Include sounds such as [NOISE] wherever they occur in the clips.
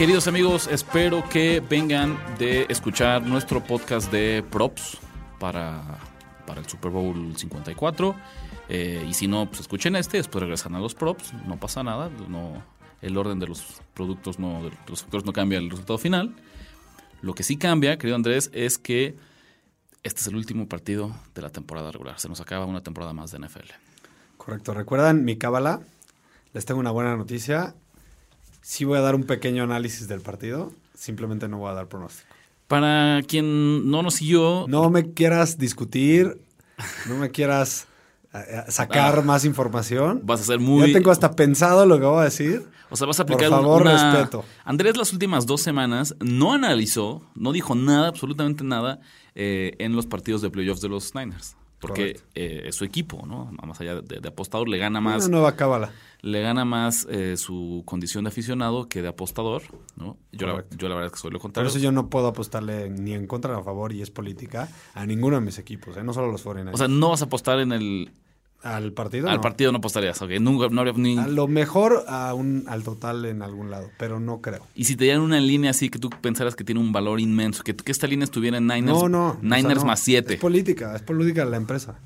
Queridos amigos, espero que vengan de escuchar nuestro podcast de props para, para el Super Bowl 54. Eh, y si no, pues escuchen este, después regresan a los props, no pasa nada, no, el orden de los productos, no, de los factores no cambia el resultado final. Lo que sí cambia, querido Andrés, es que este es el último partido de la temporada regular. Se nos acaba una temporada más de NFL. Correcto. ¿Recuerdan mi cábala? Les tengo una buena noticia. Sí voy a dar un pequeño análisis del partido. Simplemente no voy a dar pronóstico. Para quien no nos siguió... No me quieras discutir. No me quieras eh, sacar Ah. más información. Vas a ser muy... Ya tengo hasta pensado lo que voy a decir. O sea, vas a Por aplicar favor, una- respeto. Andrés las últimas dos semanas no analizó, no dijo nada, absolutamente nada, eh, en los partidos de playoffs de los Niners. Porque eh, es su equipo, ¿no? Más allá de, de apostador, le gana más, Una nueva cábala. le gana más eh, su condición de aficionado que de apostador, ¿no? Yo la, yo la verdad es que soy lo Por contrario. eso yo no puedo apostarle ni en contra ni a favor, y es política, a ninguno de mis equipos, ¿eh? no solo a los 49 O sea, no vas a apostar en el... al partido. Al no. partido no apostarías, ok. Nunca, no habría ni... A lo mejor a un, al total en algún lado, pero no creo. Y si te dieran una línea así que tú pensaras que tiene un valor inmenso, que, que esta línea estuviera en Niners, no, no. o sea, Niners no. más 7, Es política, es política de la empresa.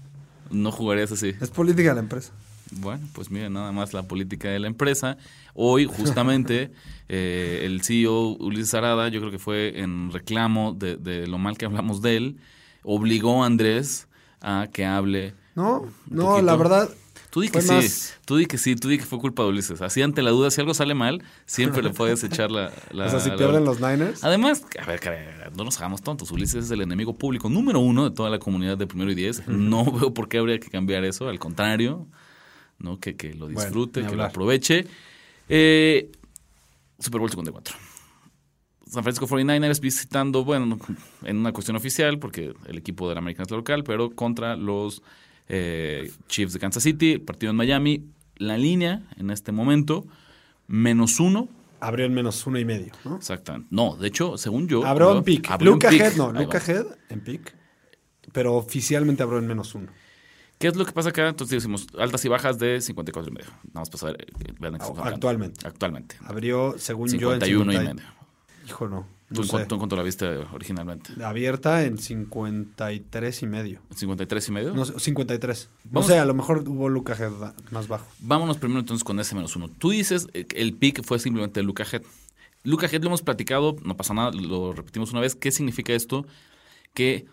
no jugarías así. Es política de la empresa. Bueno, pues miren, nada más la política de la empresa. Hoy, justamente, [LAUGHS] eh, el CEO Ulises Arada, yo creo que fue en reclamo de, de lo mal que hablamos de él, obligó a Andrés a que hable. No, no, poquito. la verdad. Tú di que sí, más- tú di que sí, tú di que fue culpa de Ulises. Así ante la duda, si algo sale mal, siempre le puedes echar la... [LAUGHS] la- o sea, si la- pierden los Niners. Además, a ver, no nos hagamos tontos. Ulises es el enemigo público número uno de toda la comunidad de primero y diez. No [LAUGHS] veo por qué habría que cambiar eso. Al contrario, ¿no? que, que lo disfrute, que lo aproveche. Eh, Super Bowl 54. San Francisco 49ers visitando, bueno, en una cuestión oficial, porque el equipo de la American es local, pero contra los eh, Chiefs de Kansas City, partido en Miami. La línea en este momento, menos uno. Abrió en menos uno y medio, ¿no? Exactamente. No, de hecho, según yo. Abrió en pick. Luca. Head, no, Luca. Head en pick. Pero oficialmente abrió en menos uno. ¿Qué es lo que pasa acá? Entonces decimos altas y bajas de 54 y medio. Vamos a pasar. eh, vean hablando. Actualmente. Actualmente. Abrió, según yo, en 51 y 50 medio. Hijo, no. ¿Tú, no en sé. cuánto- tú en cuánto la viste originalmente? Abierta en 53 y medio. ¿53 y medio? No sé, 53. Vamos- No sé, a lo mejor hubo Luca Head más bajo. Vámonos primero entonces con ese menos uno. Tú dices eh, que el pick fue simplemente Luca Head. Luca Head lo hemos platicado, no pasa nada, lo repetimos una vez. ¿Qué significa esto? Que,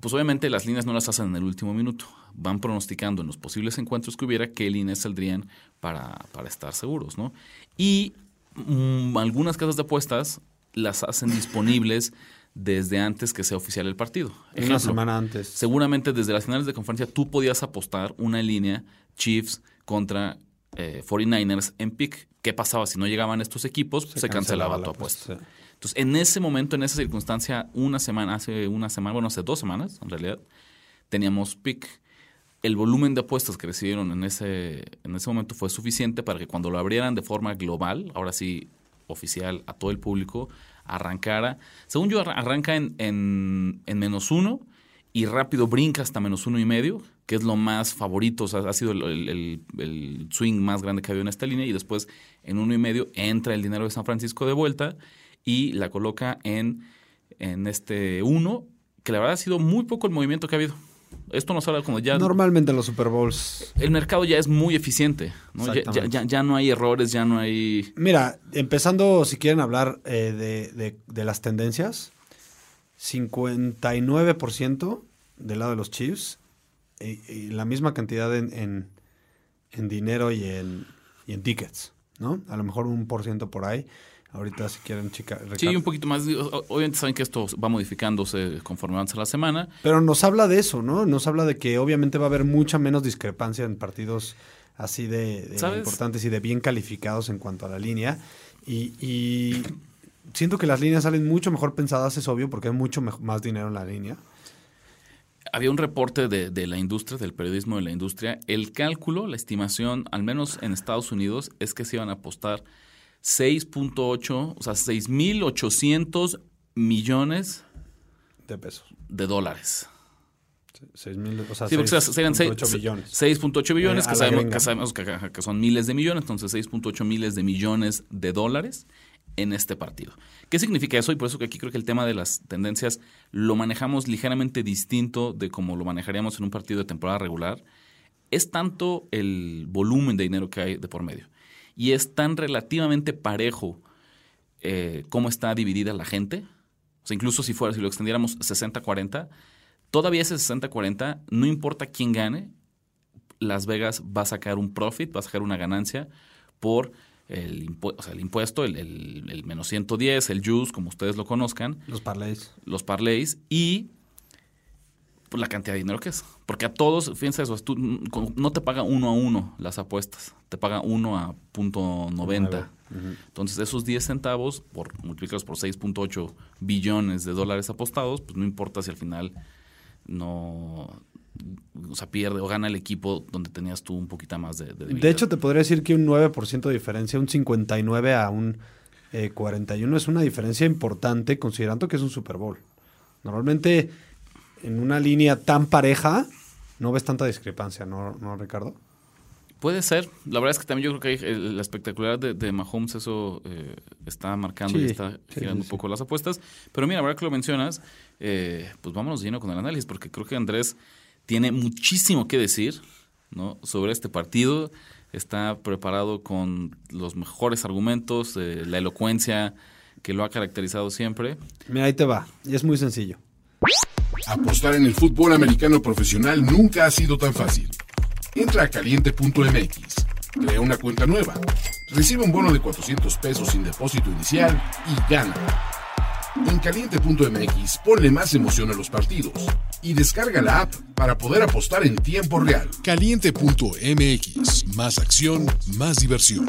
pues obviamente las líneas no las hacen en el último minuto. Van pronosticando en los posibles encuentros que hubiera qué líneas saldrían para, para estar seguros, ¿no? Y mm, algunas casas de apuestas las hacen disponibles desde antes que sea oficial el partido. Una semana antes. Seguramente desde las finales de conferencia tú podías apostar una línea Chiefs contra eh, 49ers en pick. ¿Qué pasaba si no llegaban estos equipos? Se, cancelaba, la tu apuesta. Entonces, en ese momento, en esa circunstancia, una semana, hace una semana, bueno, hace dos semanas, en realidad, teníamos pick. El volumen de apuestas que recibieron en ese, en ese momento fue suficiente para que cuando lo abrieran de forma global, ahora sí oficial a todo el público, arrancara. Según yo, arra- arranca en, en, en menos uno y rápido brinca hasta menos uno y medio, que es lo más favorito, o sea, ha sido el- el- el swing más grande que ha habido en esta línea, y después en uno y medio entra el dinero de San Francisco de vuelta y la coloca en, en este uno, que la verdad ha sido muy poco el movimiento que ha habido. Esto nos habla como ya... Normalmente en los Super Bowls. El mercado ya es muy eficiente, ¿no? Ya, ya- Exactamente. ya- ya no hay errores, ya no hay... Mira, empezando, si quieren hablar eh, de, de- de las tendencias, 59% del lado de los Chiefs y, y la misma cantidad en, en- en dinero y en, y en tickets, ¿no? A lo mejor un por ciento por ahí. Ahorita si quieren, chica. Sí, un poquito más. Obviamente saben que esto va modificándose conforme avanza la semana. Pero nos habla de eso, ¿no? Nos habla de que obviamente va a haber mucha menos discrepancia en partidos así de, importantes y de bien calificados en cuanto a la línea. Y, y siento que las líneas salen mucho mejor pensadas, es obvio, porque hay mucho más dinero en la línea. Había un reporte de, de, la industria, del periodismo de la industria. El cálculo, la estimación, al menos en Estados Unidos, es que se iban a apostar 6.8, o sea, 6.800 millones de pesos. De dólares. 6 mil, o sea, sí, 6, serían 6.8 billones. 6.8 billones, eh, que, sabemos, que, sabemos, que, son miles de millones, entonces 6.8 miles de millones de dólares en este partido. ¿Qué significa eso? Y por eso que aquí creo que el tema de las tendencias lo manejamos ligeramente distinto de como lo manejaríamos en un partido de temporada regular. Es tanto el volumen de dinero que hay de por medio y es tan relativamente parejo eh, cómo está dividida la gente. O sea, incluso si fuera, si lo extendiéramos 60-40, todavía ese 60-40, no importa quién gane, Las Vegas va a sacar un profit, va a sacar una ganancia por el, o sea, el impuesto, el, el, menos 110, el juice, como ustedes lo conozcan. Los parlays. Los parlays y la cantidad de dinero que es. Porque a todos, fíjense eso, tú, no te paga uno a uno las apuestas, te paga uno a punto 90. Entonces, esos 10 centavos, por multiplicados por 6.8 billones de dólares apostados, pues no importa si al final no o sea, pierde o gana el equipo donde tenías tú un poquito más de, de De hecho, te podría decir que un 9% de diferencia, un 59 a un 41 eh, es una diferencia importante considerando que es un Super Bowl. Normalmente en una línea tan pareja no ves tanta discrepancia, ¿no, no Ricardo? Puede ser. La verdad es que también yo creo que la espectacularidad de, de, Mahomes eso eh, está marcando y está girando un poco las apuestas. Pero mira, ahora que lo mencionas, eh, pues vámonos lleno con el análisis, porque creo que Andrés tiene muchísimo que decir ¿no? sobre este partido. Está preparado con los mejores argumentos, eh, la elocuencia que lo ha caracterizado siempre. Mira, ahí te va. Y es muy sencillo. Apostar en el fútbol americano profesional nunca ha sido tan fácil. Entra a caliente.mx, crea una cuenta nueva, recibe un bono de 400 pesos sin depósito inicial y gana. En caliente.mx ponle más emoción a los partidos y descarga la app para poder apostar en tiempo real. Caliente.mx, más acción, más diversión.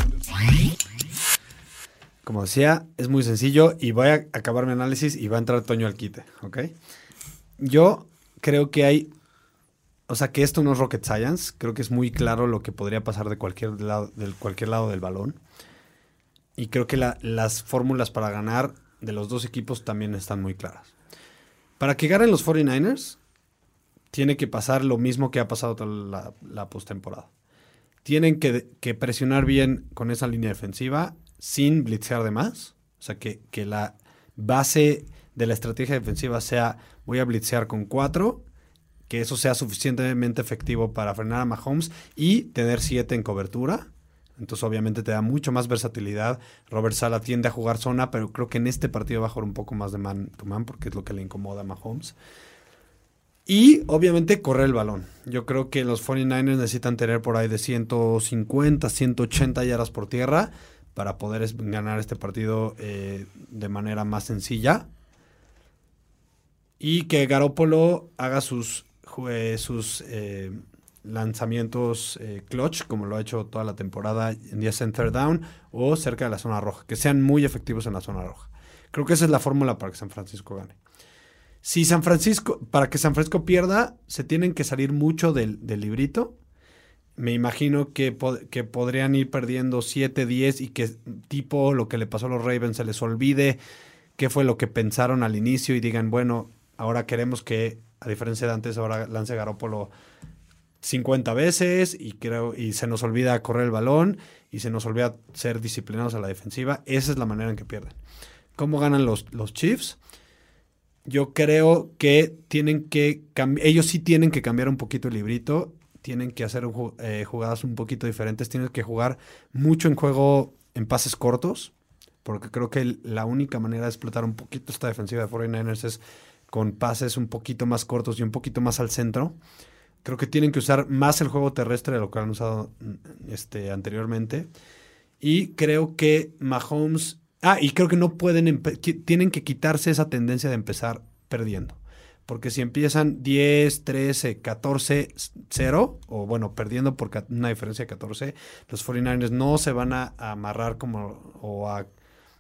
Como decía, es muy sencillo y voy a acabar mi análisis y va a entrar Toño al quite, ¿ok? Yo creo que hay o sea, que esto no es rocket science. Creo que es muy claro lo que podría pasar de cualquier lado, del, cualquier lado del balón. Y creo que las fórmulas para ganar de los dos equipos también están muy claras. Para que ganen los 49ers, tiene que pasar lo mismo que ha pasado toda la, la postemporada. Tienen que, que, presionar bien con esa línea defensiva sin blitzear de más. O sea, que, que la base de la estrategia defensiva sea voy a blitzear con cuatro que eso sea suficientemente efectivo para frenar a Mahomes y tener siete en cobertura. Entonces, obviamente, te da mucho más versatilidad. Robert Sala tiende a jugar zona, pero creo que en este partido va a jugar un poco más de man to man porque es lo que le incomoda a Mahomes. Y, obviamente, correr el balón. Yo creo que los 49ers necesitan tener por ahí de 150, 180 yardas por tierra para poder ganar este partido eh, de manera más sencilla. Y que Garópolo haga sus sus eh, lanzamientos eh, clutch, como lo ha hecho toda la temporada en día center down o cerca de la zona roja, que sean muy efectivos en la zona roja. Creo que esa es la fórmula para que San Francisco gane. Si San Francisco, para que San Francisco pierda, se tienen que salir mucho del, librito. Me imagino que, que, podrían ir perdiendo 7, 10 y que tipo lo que le pasó a los Ravens se les olvide qué fue lo que pensaron al inicio y digan, bueno, ahora queremos que a diferencia de antes, ahora lance Garópolo 50 veces y, creo, y se nos olvida correr el balón y se nos olvida ser disciplinados a la defensiva. Esa es la manera en que pierden. ¿Cómo ganan los, los Chiefs? Yo creo que tienen que ellos sí tienen que cambiar un poquito el librito, tienen que hacer eh, jugadas un poquito diferentes, tienen que jugar mucho en juego en pases cortos, porque creo que la única manera de explotar un poquito esta defensiva de 49ers es con pases un poquito más cortos y un poquito más al centro. Creo que tienen que usar más el juego terrestre de lo que han usado mm, este, anteriormente. Y creo que Mahomes... Ah, y creo que no pueden... Tienen que quitarse esa tendencia de empezar perdiendo. Porque si empiezan 10, 13, 14, 0, o bueno, perdiendo por una diferencia de 14, los 49ers no se van a, amarrar como o a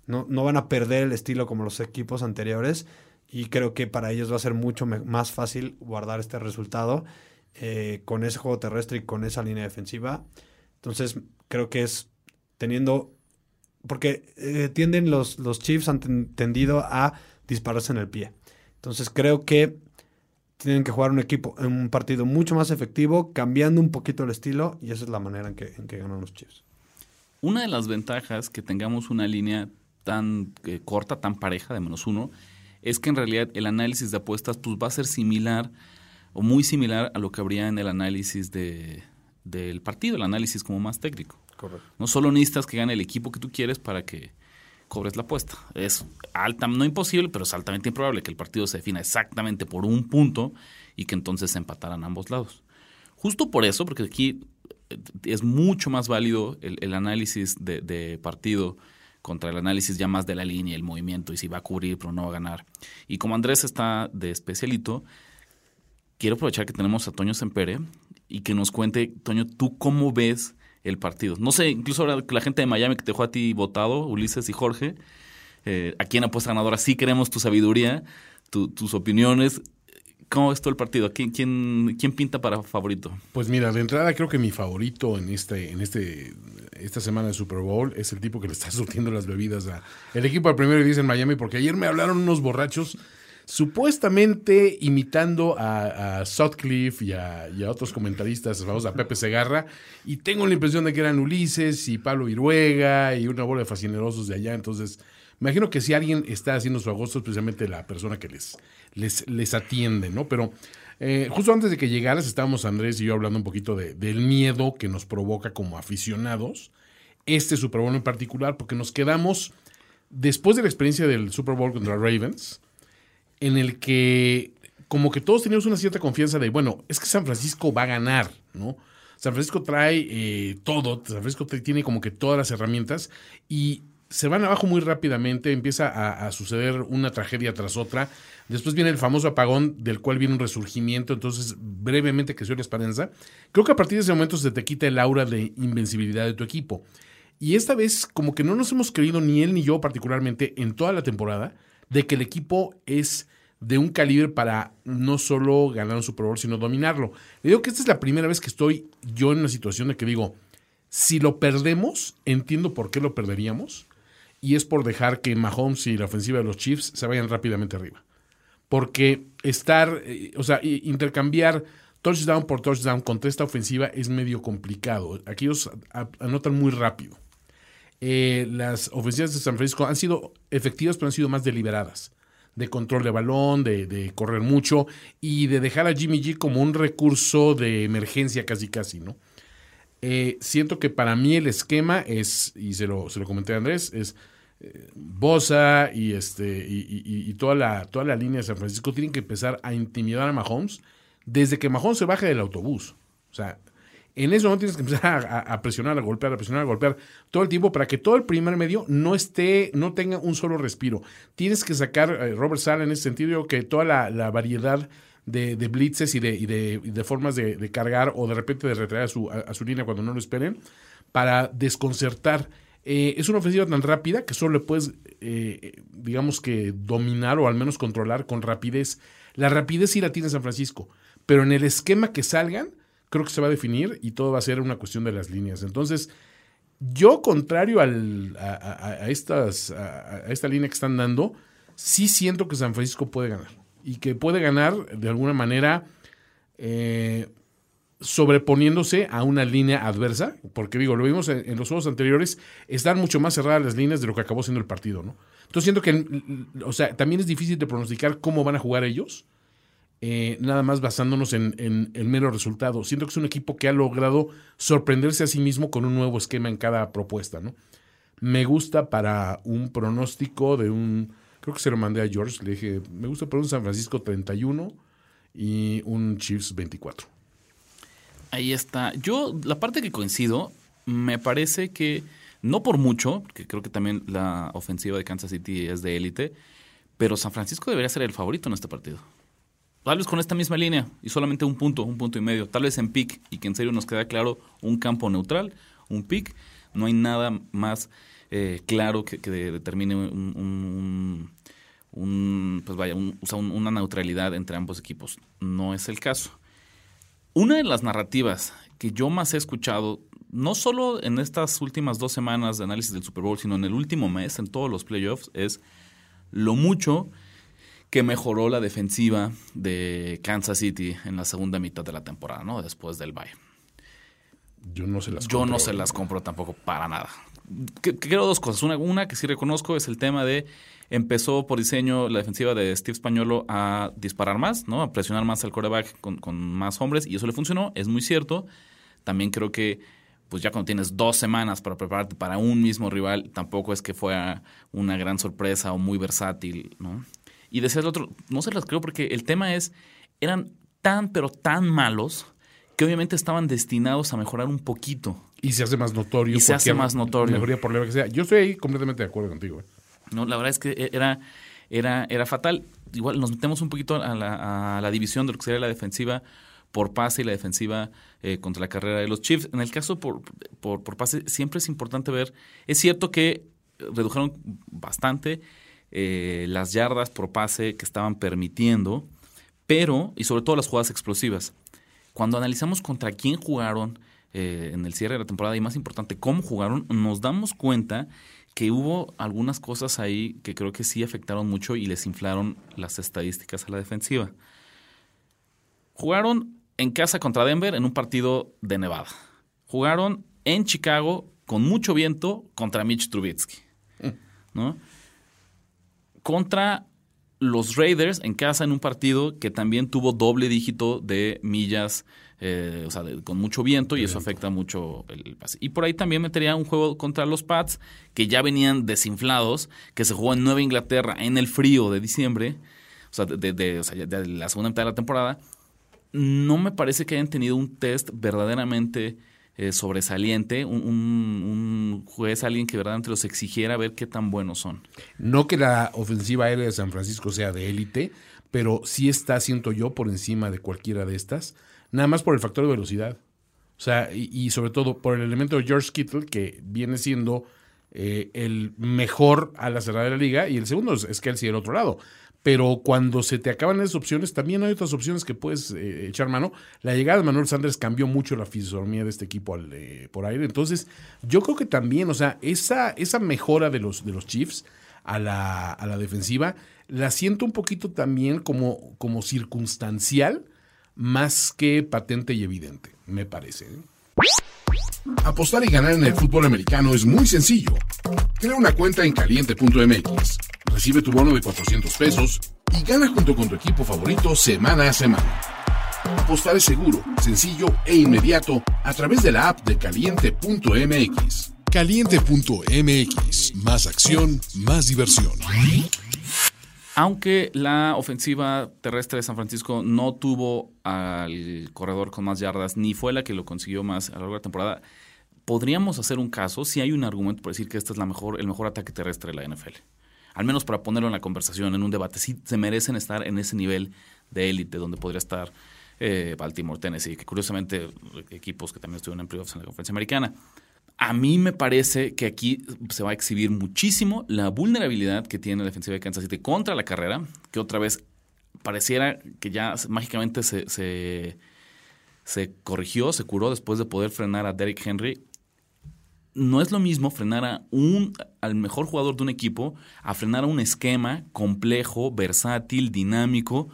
no, no van a perder el estilo como los equipos anteriores y creo que para ellos va a ser mucho más fácil guardar este resultado eh, con ese juego terrestre y con esa línea defensiva. Entonces creo que es teniendo, porque eh, tienden los, los Chiefs han tendido a dispararse en el pie. Entonces creo que tienen que jugar un equipo, en un partido mucho más efectivo, cambiando un poquito el estilo, y esa es la manera en que, en que ganan los Chiefs. Una de las ventajas que tengamos una línea tan eh, corta, tan pareja de menos uno, es que en realidad el análisis de apuestas pues, va a ser similar o muy similar a lo que habría en el análisis de, del partido, el análisis como más técnico. Correcto. No solo necesitas que gane el equipo que tú quieres para que cobres la apuesta. Es alta, no imposible, pero es altamente improbable que el partido se defina exactamente por un punto y que entonces se empataran ambos lados. Justo por eso, porque aquí eh, es mucho más válido el, análisis de, partido contra el análisis ya más de la línea, el movimiento y si va a cubrir pero no va a ganar. Y como Andrés está de especialito, quiero aprovechar que tenemos a Toño Sempere y que nos cuente, Toño, ¿tú cómo ves el partido. No sé, incluso ahora la gente de Miami que te dejó a ti votado, Ulises y Jorge, eh, aquí en Apuesta Ganadora sí queremos tu sabiduría, tus opiniones. ¿Cómo ves todo el partido? ¿Quién, quién, quién pinta para favorito? Pues mira, de entrada creo que mi favorito en este, en este, esta semana de Super Bowl es el tipo que le está [LAUGHS] surtiendo las bebidas a el equipo al primero y dice en Miami, porque ayer me hablaron unos borrachos supuestamente imitando a, Sutcliffe y a, otros comentaristas, vamos a Pepe Segarra, y tengo la impresión de que eran Ulises y Pablo Viruega y una bola de fascinerosos de allá, entonces me imagino que si alguien está haciendo su agosto es precisamente la persona que les, les, les atiende, ¿no? Pero eh, justo antes de que llegaras estábamos Andrés y yo hablando un poquito de, del miedo que nos provoca como aficionados este Super Bowl en particular, porque nos quedamos, después de la experiencia del Super Bowl contra Ravens, en el que como que todos teníamos una cierta confianza de, bueno, es que San Francisco va a ganar, ¿no? San Francisco trae eh, todo, San Francisco tiene como que todas las herramientas y se van abajo muy rápidamente, empieza a, suceder una tragedia tras otra. Después viene el famoso apagón del cual viene un resurgimiento, entonces brevemente soy la esperanza. Creo que a partir de ese momento se te quita el aura de invencibilidad de tu equipo. Y esta vez como que no nos hemos creído ni él ni yo particularmente en toda la temporada de que el equipo es de un calibre para no solo ganar un Super sino dominarlo. Le digo que esta es la primera vez que estoy yo en una situación de que digo, si lo perdemos, entiendo por qué lo perderíamos, y es por dejar que Mahomes y la ofensiva de los Chiefs se vayan rápidamente arriba. Porque estar, eh, o sea, intercambiar touchdown por touchdown contra esta ofensiva es medio complicado. Aquí ellos anotan muy rápido. Eh, las ofensivas de San Francisco han sido efectivas, pero han sido más deliberadas. De control de balón, de, correr mucho y de dejar a Jimmy G como un recurso de emergencia casi casi, ¿no? Eh, siento que para mí el esquema es, y se lo, se lo comenté a Andrés, es eh, Bosa y, este, y, toda, la, toda la línea de San Francisco tienen que empezar a intimidar a Mahomes desde que Mahomes se baje del autobús. O sea, en eso no tienes que empezar a, presionar, a golpear, a presionar, a golpear todo el tiempo para que todo el primer medio no esté, no tenga un solo respiro. Tienes que sacar, eh, Robert Sala en ese sentido, que toda la, variedad de, blitzes y de, formas de, cargar o de repente de retraer a su, a, su línea cuando no lo esperen para desconcertar. Eh, es una ofensiva tan rápida que solo le puedes, eh, digamos que, dominar o al menos controlar con rapidez. La rapidez sí la tiene San Francisco, pero en el esquema que salgan, creo que se va a definir y todo va a ser una cuestión de las líneas. Entonces, yo, contrario al, a, estas, a, esta línea que están dando, sí siento que San Francisco puede ganar. Y que puede ganar de alguna manera eh, sobreponiéndose a una línea adversa. Porque digo, lo vimos en, los juegos anteriores, están mucho más cerradas las líneas de lo que acabó siendo el partido, ¿no? Entonces siento que, o sea, también es difícil de pronosticar cómo van a jugar ellos. Eh, nada más basándonos en, el mero resultado. Siento que es un equipo que ha logrado sorprenderse a sí mismo con un nuevo esquema en cada propuesta, ¿no? Me gusta para un pronóstico de un, creo que se lo mandé a George, le dije, me gusta para un San Francisco 31 y un Chiefs 24. Ahí está. Yo, la parte que coincido, me parece que, no por mucho, que creo que también la ofensiva de Kansas City es de élite, pero San Francisco debería ser el favorito en este partido. Tal vez con esta misma línea y solamente un punto, un punto y medio. Tal vez en pick y que en serio nos queda claro un campo neutral, un pick. No hay nada más eh, claro que, determine un, pues vaya, una neutralidad entre ambos equipos. No es el caso. Una de las narrativas que yo más he escuchado, no solo en estas últimas dos semanas de análisis del Super Bowl, sino en el último mes, en todos los playoffs, es lo mucho que mejoró la defensiva de Kansas City en la segunda mitad de la temporada, ¿no? Después del bye. Yo no se las Yo no se las compro tampoco para nada. Quiero dos cosas. Una, una que sí reconozco es el tema de empezó por diseño la defensiva de Steve Españolo a disparar más, ¿no? A presionar más al quarterback con, con más hombres y eso le funcionó, es muy cierto. También creo que pues ya cuando tienes dos semanas para prepararte para un mismo rival, tampoco es que fuera una gran sorpresa o muy versátil, ¿no? Y decía el otro, no se las creo porque el tema es, eran tan, pero tan malos que obviamente estaban destinados a mejorar un poquito. Y se hace más notorio. Y se hace más notorio. Mejoría por que sea. Yo estoy completamente de acuerdo contigo. ¿eh? No, la verdad es que era, era, era fatal. Igual nos metemos un poquito a la, a la división de lo que sería la defensiva por pase y la defensiva eh, contra la carrera de los Chiefs. En el caso por, por, por, pase, siempre es importante ver. Es cierto que redujeron bastante eh, las yardas por pase que estaban permitiendo, pero, y sobre todo las jugadas explosivas. Cuando analizamos contra quién jugaron eh, en el cierre de la temporada y más importante, cómo jugaron, nos damos cuenta que hubo algunas cosas ahí que creo que sí afectaron mucho y les inflaron las estadísticas a la defensiva. Jugaron en casa contra Denver en un partido de Nevada. Jugaron en Chicago con mucho viento contra Mitch Trubisky. ¿no? Contra los Raiders en casa en un partido que también tuvo doble dígito de millas, eh, o sea, con mucho viento y eso afecta mucho el pase. Y por ahí también metería un juego contra los Pats que ya venían desinflados, que se jugó en Nueva Inglaterra en el frío de diciembre, o sea, de, de, o sea, de la segunda mitad de la temporada no me parece que hayan tenido un test verdaderamente eh, sobresaliente, un, juez, alguien que verdaderamente los exigiera ver qué tan buenos son. No que la ofensiva aérea de San Francisco sea de élite, pero sí está, siento yo, por encima de cualquiera de estas, nada más por el factor de velocidad. O sea, y, sobre todo por el elemento de George Kittle, que viene siendo eh, el mejor a la cerrada de la liga, y el segundo es, es Kelsey del otro lado pero cuando se te acaban esas opciones, también hay otras opciones que puedes eh, echar mano. La llegada de Manuel Sanders cambió mucho la fisonomía de este equipo eh, por aire. Entonces, yo creo que también, o sea, esa, esa mejora de los, de los Chiefs a la, a la defensiva, la siento un poquito también como, como circunstancial, más que patente y evidente, me parece. ¿eh? Apostar y ganar en el fútbol americano es muy sencillo. Crea una cuenta en caliente.mx Recibe tu bono de 400 pesos y gana junto con tu equipo favorito semana a semana. Apostar es seguro, sencillo e inmediato a través de la app de caliente.mx. Caliente.mx, más acción, más diversión. Aunque la ofensiva terrestre de San Francisco no tuvo al corredor con más yardas, ni fue la que lo consiguió más a lo largo de la temporada, podríamos hacer un caso si hay un argumento para decir que este es la mejor, el mejor ataque terrestre de la NFL al menos para ponerlo en la conversación, en un debate, sí se merecen estar en ese nivel de élite donde podría estar eh, Baltimore, Tennessee, que curiosamente equipos que también estuvieron en playoffs en la conferencia americana. A mí me parece que aquí se va a exhibir muchísimo la vulnerabilidad que tiene la defensiva de Kansas City contra la carrera, que otra vez pareciera que ya mágicamente se, se, se corrigió, se curó después de poder frenar a Derrick Henry no es lo mismo frenar a un, al mejor jugador de un equipo a frenar a un esquema complejo, versátil, dinámico,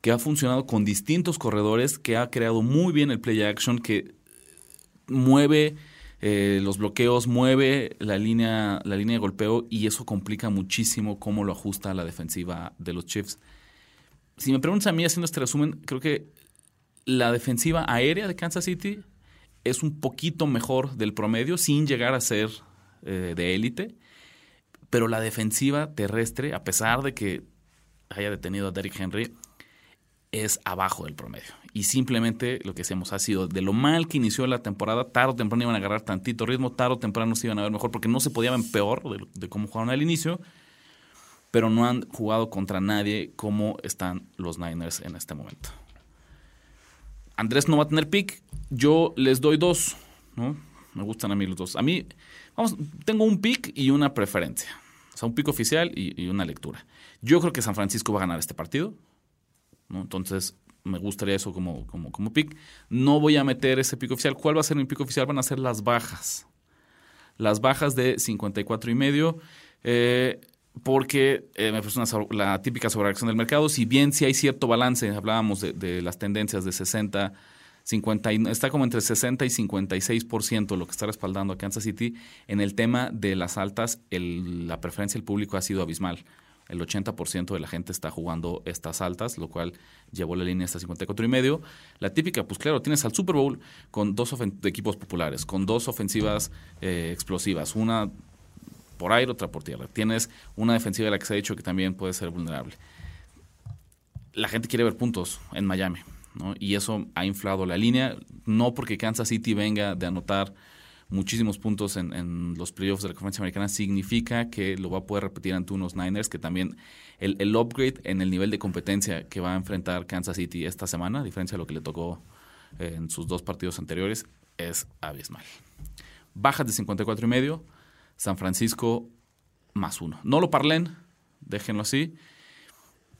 que ha funcionado con distintos corredores, que ha creado muy bien el play action, que mueve eh, los bloqueos, mueve la línea, la línea de golpeo y eso complica muchísimo cómo lo ajusta la defensiva de los Chiefs. Si me preguntas a mí haciendo este resumen, creo que la defensiva aérea de Kansas City es un poquito mejor del promedio sin llegar a ser eh, de élite, pero la defensiva terrestre, a pesar de que haya detenido a Derrick Henry, es abajo del promedio. Y simplemente lo que hacemos ha sido de lo mal que inició la temporada, tarde o temprano iban a agarrar tantito ritmo, tarde o temprano se iban a ver mejor, porque no se podían peor de, de cómo jugaron al inicio, pero no han jugado contra nadie como están los Niners en este momento. Andrés no va a tener pick, yo les doy dos, ¿no? Me gustan a mí los dos. A mí, vamos, tengo un pick y una preferencia. O sea, un pick oficial y, una lectura. Yo creo que San Francisco va a ganar este partido. Entonces, me gustaría eso como, como, como pick. No voy a meter ese pick oficial. ¿Cuál va a ser mi pick oficial? Van a ser las bajas. Las bajas de 54 y medio. Eh, porque eh, me parece la típica sobrereacción del mercado. Si bien si hay cierto balance, hablábamos de, las tendencias de 60, 50, está como entre 60 y 56% lo que está respaldando a Kansas City. En el tema de las altas, la preferencia del público ha sido abismal. El 80% de la gente está jugando estas altas, lo cual llevó la línea hasta 54 y medio. La típica, pues claro, tienes al Super Bowl con dos equipos populares, con dos ofensivas eh, explosivas, una por aire, otra por tierra. Tienes una defensiva de la que se ha dicho que también puede ser vulnerable. La gente quiere ver puntos en Miami, ¿no? Y eso ha inflado la línea, no porque Kansas City venga de anotar muchísimos puntos en, los playoffs de la conferencia americana, significa que lo va a poder repetir ante unos Niners, que también el, el upgrade en el nivel de competencia que va a enfrentar Kansas City esta semana, a diferencia de lo que le tocó en sus dos partidos anteriores, es abismal. Bajas de 54 y medio, San Francisco más uno. No lo parlen, déjenlo así.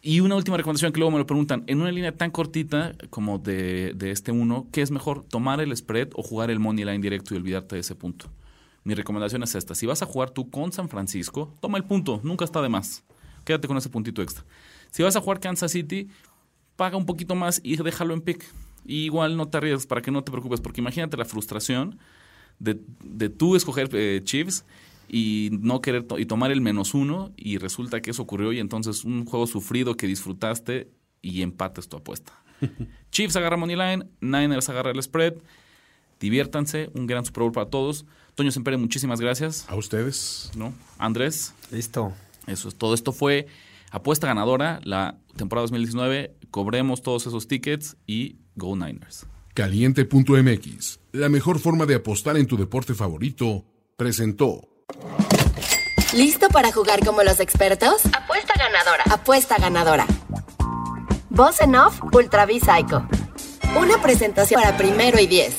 Y una última recomendación que luego me lo preguntan, en una línea tan cortita como de, este uno, ¿qué es mejor, tomar el spread o jugar el money line directo y olvidarte de ese punto? Mi recomendación es esta, si vas a jugar tú con San Francisco, toma el punto, nunca está de más. Quédate con ese puntito extra. Si vas a jugar Kansas City, paga un poquito más y déjalo en pick. igual no te arriesgues para que no te preocupes, porque imagínate la frustración de, de tú escoger eh, Chiefs y no querer y tomar el menos uno y resulta que eso ocurrió y entonces un juego sufrido que disfrutaste y empates tu apuesta. [LAUGHS] Chiefs agarra Money Line, Niners agarra el spread. Diviértanse, un gran Super Bowl para todos. Toño Sempere, muchísimas gracias. A ustedes. ¿No? Andrés. Listo. Eso es todo. Esto fue apuesta ganadora, la temporada 2019. Cobremos todos esos tickets y Go Niners. Caliente.mx, la mejor forma de apostar en tu deporte favorito, presentó. ¿Listo para jugar como los expertos? Apuesta ganadora. Apuesta ganadora. Voz en off Ultra V Psycho. Una presentación para primero y diez.